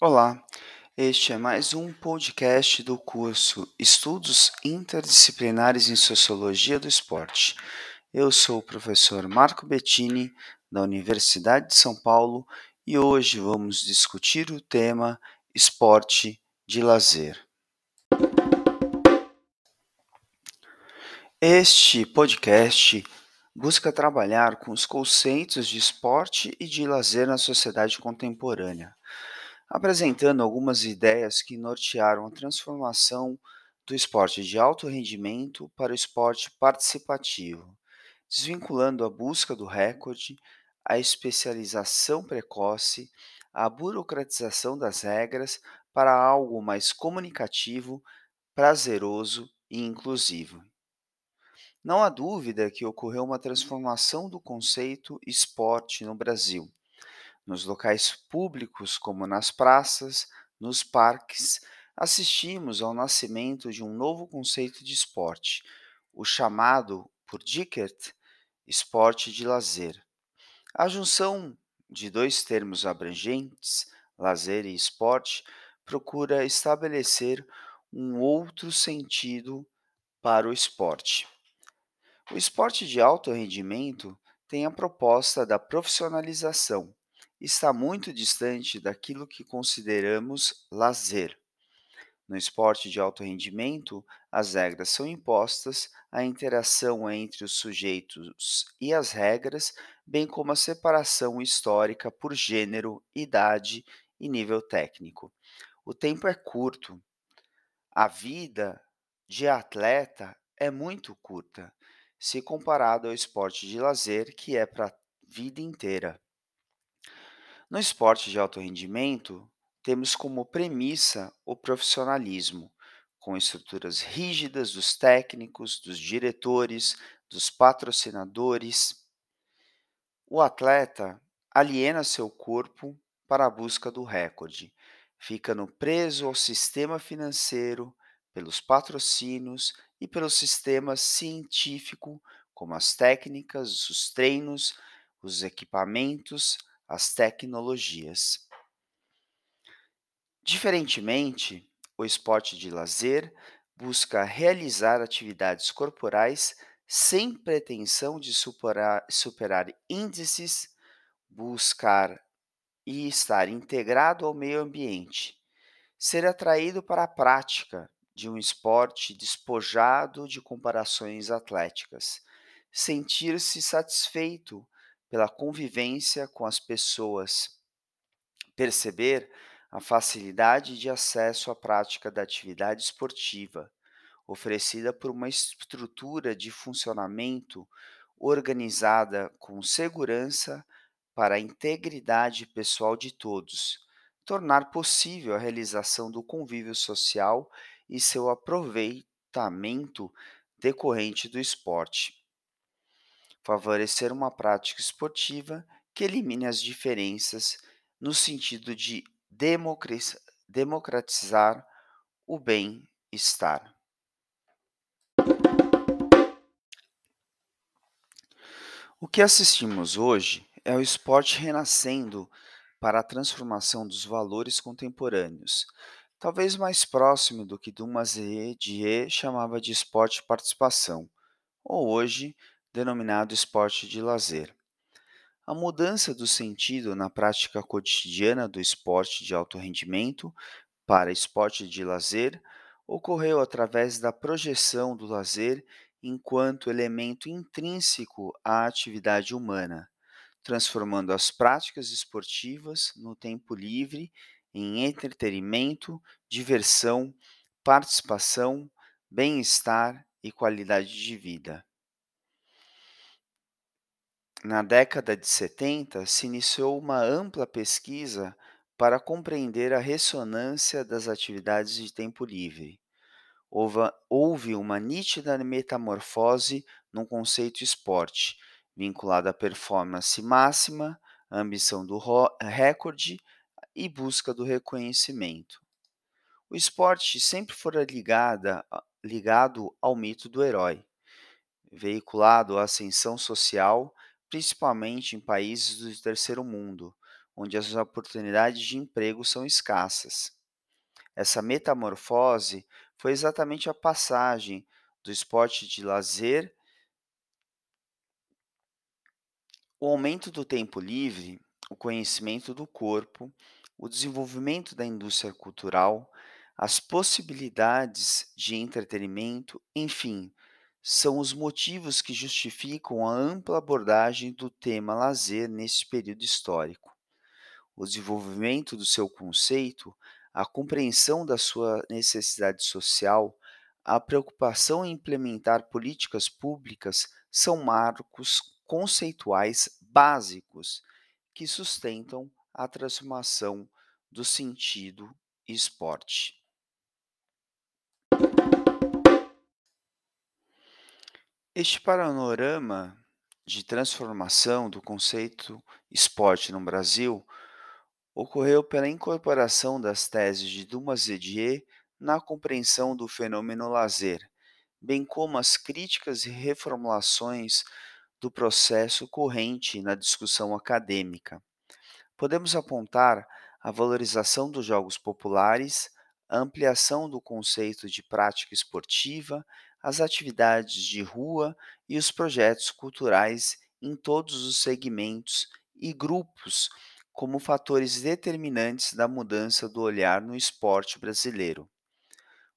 Olá, este é mais um podcast do curso Estudos Interdisciplinares em Sociologia do Esporte. Eu sou o professor Marco Bettini, da Universidade de São Paulo, e hoje vamos discutir o tema esporte de lazer. Este podcast busca trabalhar com os conceitos de esporte e de lazer na sociedade contemporânea apresentando algumas ideias que nortearam a transformação do esporte de alto rendimento para o esporte participativo, desvinculando a busca do recorde, a especialização precoce, a burocratização das regras para algo mais comunicativo, prazeroso e inclusivo. Não há dúvida que ocorreu uma transformação do conceito esporte no Brasil nos locais públicos, como nas praças, nos parques, assistimos ao nascimento de um novo conceito de esporte, o chamado, por Dickert, esporte de lazer. A junção de dois termos abrangentes, lazer e esporte, procura estabelecer um outro sentido para o esporte. O esporte de alto rendimento tem a proposta da profissionalização, está muito distante daquilo que consideramos lazer. No esporte de alto rendimento, as regras são impostas, a interação entre os sujeitos e as regras, bem como a separação histórica por gênero, idade e nível técnico. O tempo é curto. A vida de atleta é muito curta, se comparado ao esporte de lazer, que é para a vida inteira. No esporte de alto rendimento, temos como premissa o profissionalismo, com estruturas rígidas dos técnicos, dos diretores, dos patrocinadores. O atleta aliena seu corpo para a busca do recorde, ficando preso ao sistema financeiro, pelos patrocínios e pelo sistema científico, como as técnicas, os treinos, os equipamentos, as tecnologias. Diferentemente, o esporte de lazer busca realizar atividades corporais sem pretensão de superar, superar índices, buscar e estar integrado ao meio ambiente, ser atraído para a prática de um esporte despojado de comparações atléticas, sentir-se satisfeito pela convivência com as pessoas, perceber a facilidade de acesso à prática da atividade esportiva, oferecida por uma estrutura de funcionamento organizada com segurança para a integridade pessoal de todos, tornar possível a realização do convívio social e seu aproveitamento decorrente do esporte favorecer uma prática esportiva que elimine as diferenças no sentido de democratizar o bem-estar. O que assistimos hoje é o esporte renascendo para a transformação dos valores contemporâneos, talvez mais próximo do que Dumazier Die chamava de esporte participação, ou hoje denominado esporte de lazer. A mudança do sentido na prática cotidiana do esporte de alto rendimento para esporte de lazer ocorreu através da projeção do lazer enquanto elemento intrínseco à atividade humana, transformando as práticas esportivas no tempo livre em entretenimento, diversão, participação, bem-estar e qualidade de vida. Na década de 70, se iniciou uma ampla pesquisa para compreender a ressonância das atividades de tempo livre. Houve uma nítida metamorfose no conceito esporte, vinculado à performance máxima, ambição do recorde e busca do reconhecimento. O esporte sempre fora ligada, ligado ao mito do herói, veiculado à ascensão social principalmente em países do terceiro mundo, onde as oportunidades de emprego são escassas. Essa metamorfose foi exatamente a passagem do esporte de lazer, o aumento do tempo livre, o conhecimento do corpo, o desenvolvimento da indústria cultural, as possibilidades de entretenimento, enfim, são os motivos que justificam a ampla abordagem do tema lazer nesse período histórico. O desenvolvimento do seu conceito, a compreensão da sua necessidade social, a preocupação em implementar políticas públicas são marcos conceituais básicos que sustentam a transformação do sentido esporte. Este panorama de transformação do conceito esporte no Brasil ocorreu pela incorporação das teses de Dumas e Dier na compreensão do fenômeno lazer, bem como as críticas e reformulações do processo corrente na discussão acadêmica. Podemos apontar a valorização dos jogos populares, a ampliação do conceito de prática esportiva as atividades de rua e os projetos culturais em todos os segmentos e grupos como fatores determinantes da mudança do olhar no esporte brasileiro.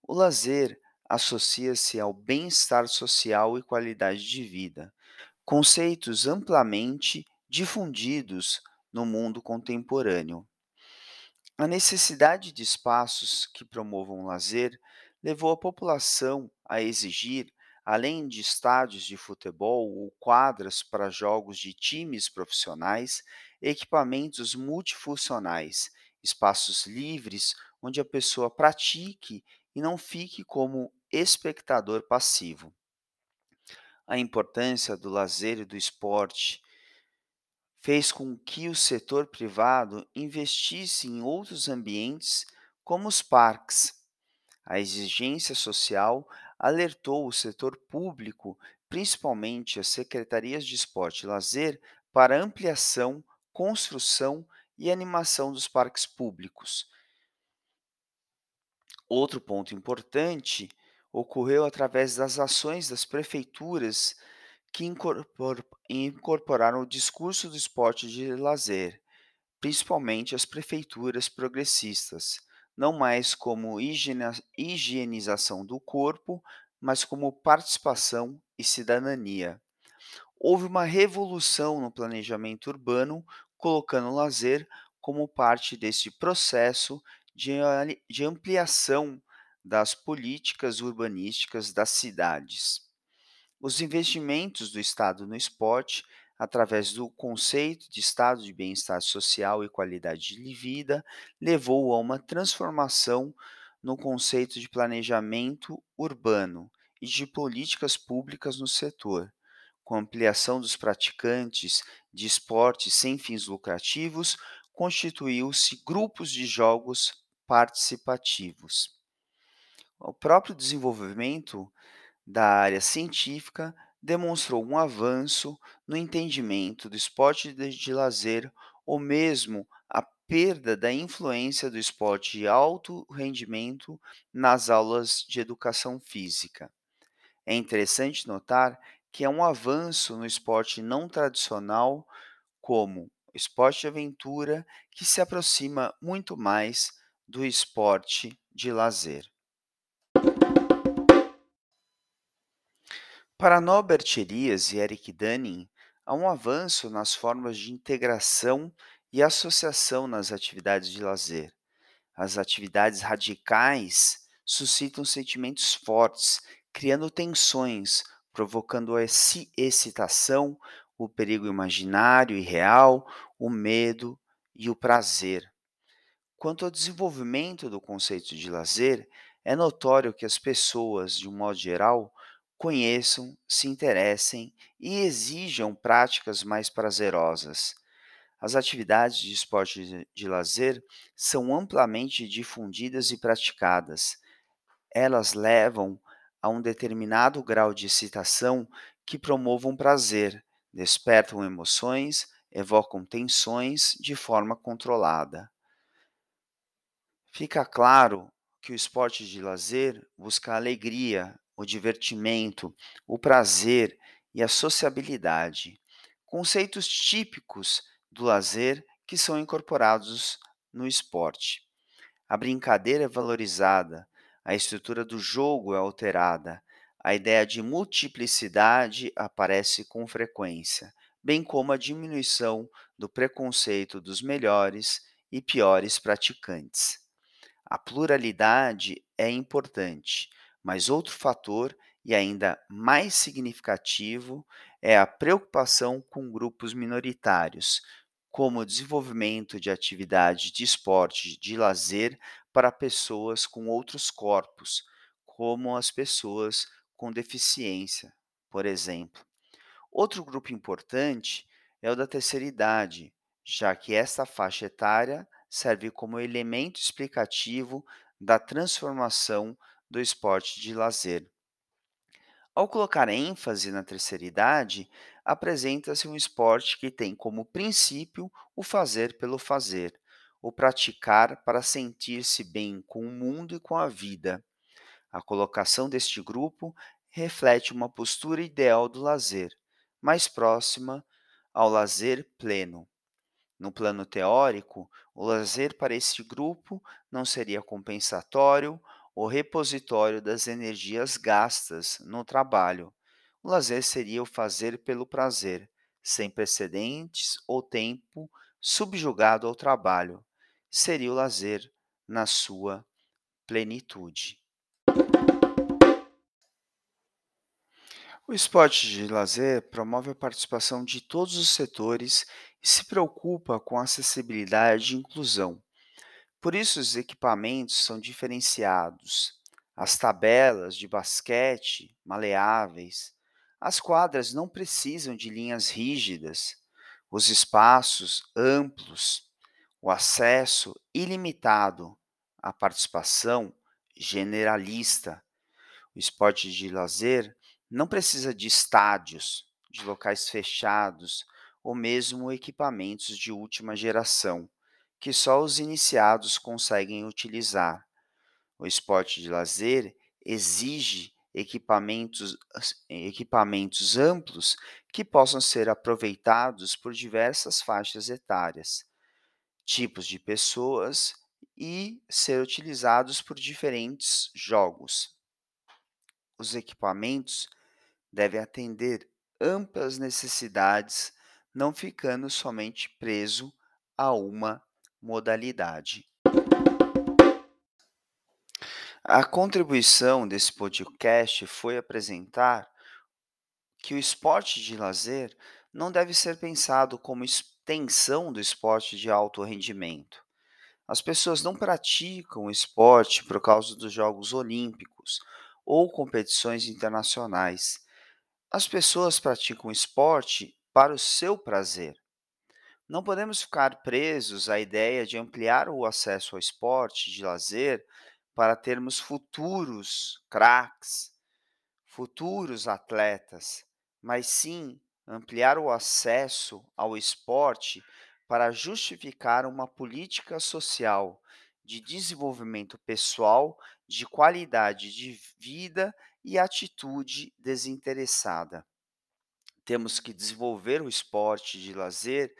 O lazer associa-se ao bem-estar social e qualidade de vida, conceitos amplamente difundidos no mundo contemporâneo. A necessidade de espaços que promovam lazer levou a população a exigir, além de estádios de futebol ou quadras para jogos de times profissionais, equipamentos multifuncionais, espaços livres onde a pessoa pratique e não fique como espectador passivo. A importância do lazer e do esporte fez com que o setor privado investisse em outros ambientes, como os parques, a exigência social alertou o setor público, principalmente as secretarias de esporte e lazer, para ampliação, construção e animação dos parques públicos. Outro ponto importante ocorreu através das ações das prefeituras que incorporaram o discurso do esporte de lazer, principalmente as prefeituras progressistas não mais como higienização do corpo, mas como participação e cidadania. Houve uma revolução no planejamento urbano, colocando o lazer como parte desse processo de, ampliação das políticas urbanísticas das cidades. Os investimentos do Estado no esporte através do conceito de estado de bem-estar social e qualidade de vida, levou a uma transformação no conceito de planejamento urbano e de políticas públicas no setor, com ampliação dos praticantes de esportes sem fins lucrativos, constituiu-se grupos de jogos participativos. O próprio desenvolvimento da área científica demonstrou um avanço no entendimento do esporte de, lazer ou mesmo a perda da influência do esporte de alto rendimento nas aulas de educação física. É interessante notar que é um avanço no esporte não tradicional, como esporte de aventura, que se aproxima muito mais do esporte de lazer. Para Norbert Elias e Eric Dunning, há um avanço nas formas de integração e associação nas atividades de lazer. As atividades radicais suscitam sentimentos fortes, criando tensões, provocando a excitação, o perigo imaginário e real, o medo e o prazer. Quanto ao desenvolvimento do conceito de lazer, é notório que as pessoas, de um modo geral, conheçam, se interessem e exijam práticas mais prazerosas. As atividades de esporte de, lazer são amplamente difundidas e praticadas. Elas levam a um determinado grau de excitação que promovam prazer, despertam emoções, evocam tensões de forma controlada. Fica claro que o esporte de lazer busca alegria, o divertimento, o prazer e a sociabilidade, conceitos típicos do lazer que são incorporados no esporte. A brincadeira é valorizada, a estrutura do jogo é alterada, a ideia de multiplicidade aparece com frequência, bem como a diminuição do preconceito dos melhores e piores praticantes. A pluralidade é importante, mas outro fator, e ainda mais significativo, é a preocupação com grupos minoritários, como o desenvolvimento de atividades de esporte de lazer para pessoas com outros corpos, como as pessoas com deficiência, por exemplo. Outro grupo importante é o da terceira idade, já que esta faixa etária serve como elemento explicativo da transformação do esporte de lazer. Ao colocar ênfase na terceira idade, apresenta-se um esporte que tem como princípio o fazer pelo fazer, o praticar para sentir-se bem com o mundo e com a vida. A colocação deste grupo reflete uma postura ideal do lazer, mais próxima ao lazer pleno. No plano teórico, o lazer para este grupo não seria compensatório ou repositório das energias gastas no trabalho. O lazer seria o fazer pelo prazer, sem precedentes ou tempo subjugado ao trabalho. Seria o lazer na sua plenitude. O esporte de lazer promove a participação de todos os setores e se preocupa com acessibilidade e inclusão. Por isso, os equipamentos são diferenciados. As tabelas de basquete maleáveis, as quadras não precisam de linhas rígidas, os espaços amplos, o acesso ilimitado, a participação generalista. O esporte de lazer não precisa de estádios, de locais fechados ou mesmo equipamentos de última geração que só os iniciados conseguem utilizar. O esporte de lazer exige equipamentos, equipamentos amplos que possam ser aproveitados por diversas faixas etárias, tipos de pessoas e ser utilizados por diferentes jogos. Os equipamentos devem atender amplas necessidades, não ficando somente preso a uma modalidade. A contribuição desse podcast foi apresentar que o esporte de lazer não deve ser pensado como extensão do esporte de alto rendimento. As pessoas não praticam esporte por causa dos Jogos Olímpicos ou competições internacionais. As pessoas praticam esporte para o seu prazer. Não podemos ficar presos à ideia de ampliar o acesso ao esporte de lazer para termos futuros craques, futuros atletas, mas sim ampliar o acesso ao esporte para justificar uma política social de desenvolvimento pessoal, de qualidade de vida e atitude desinteressada. Temos que desenvolver o esporte de lazer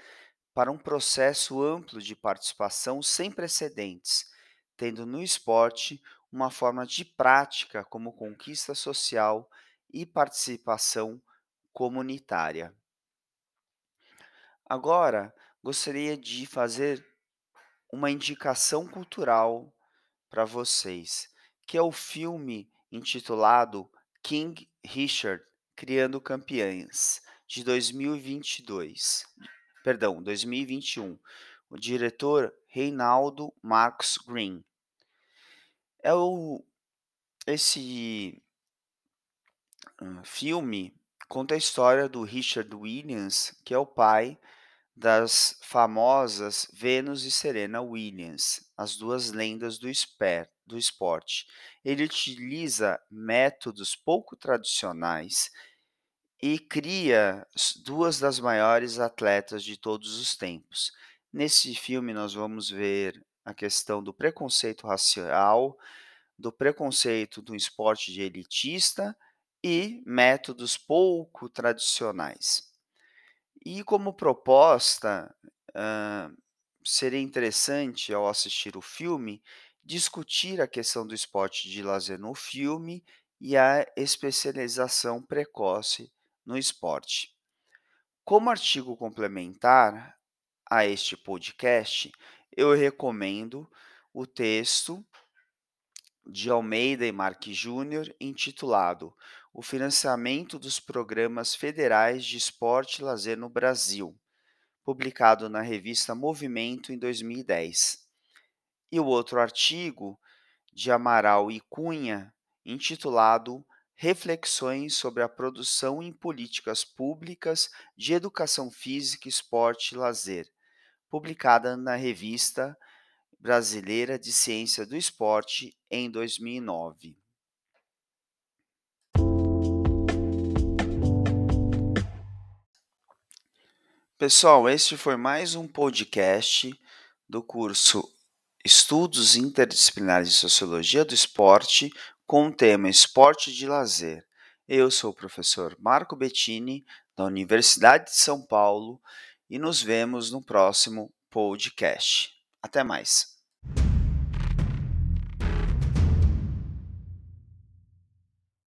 para um processo amplo de participação sem precedentes, tendo no esporte uma forma de prática como conquista social e participação comunitária. Agora, gostaria de fazer uma indicação cultural para vocês, que é o filme intitulado King Richard Criando Campeãs, de 2022 perdão, 2021. O diretor Reinaldo Marcos Green. É o esse filme conta a história do Richard Williams, que é o pai das famosas Venus e Serena Williams, as duas lendas do, esper, do esporte. Ele utiliza métodos pouco tradicionais e cria duas das maiores atletas de todos os tempos. Nesse filme, nós vamos ver a questão do preconceito racial, do preconceito do esporte de elitista e métodos pouco tradicionais. E como proposta, hã, seria interessante, ao assistir o filme, discutir a questão do esporte de lazer no filme e a especialização precoce no esporte. Como artigo complementar a este podcast, eu recomendo o texto de Almeida e Marques Júnior, intitulado O Financiamento dos Programas Federais de Esporte e Lazer no Brasil, publicado na revista Movimento em 2010. E o outro artigo de Amaral e Cunha, intitulado Reflexões sobre a produção em políticas públicas de educação física, esporte e lazer, publicada na revista Brasileira de Ciência do Esporte em 2009. Pessoal, este foi mais um podcast do curso Estudos Interdisciplinares de Sociologia do Esporte com o tema Esporte de Lazer. Eu sou o professor Marco Bettini, da Universidade de São Paulo, e nos vemos no próximo podcast. Até mais.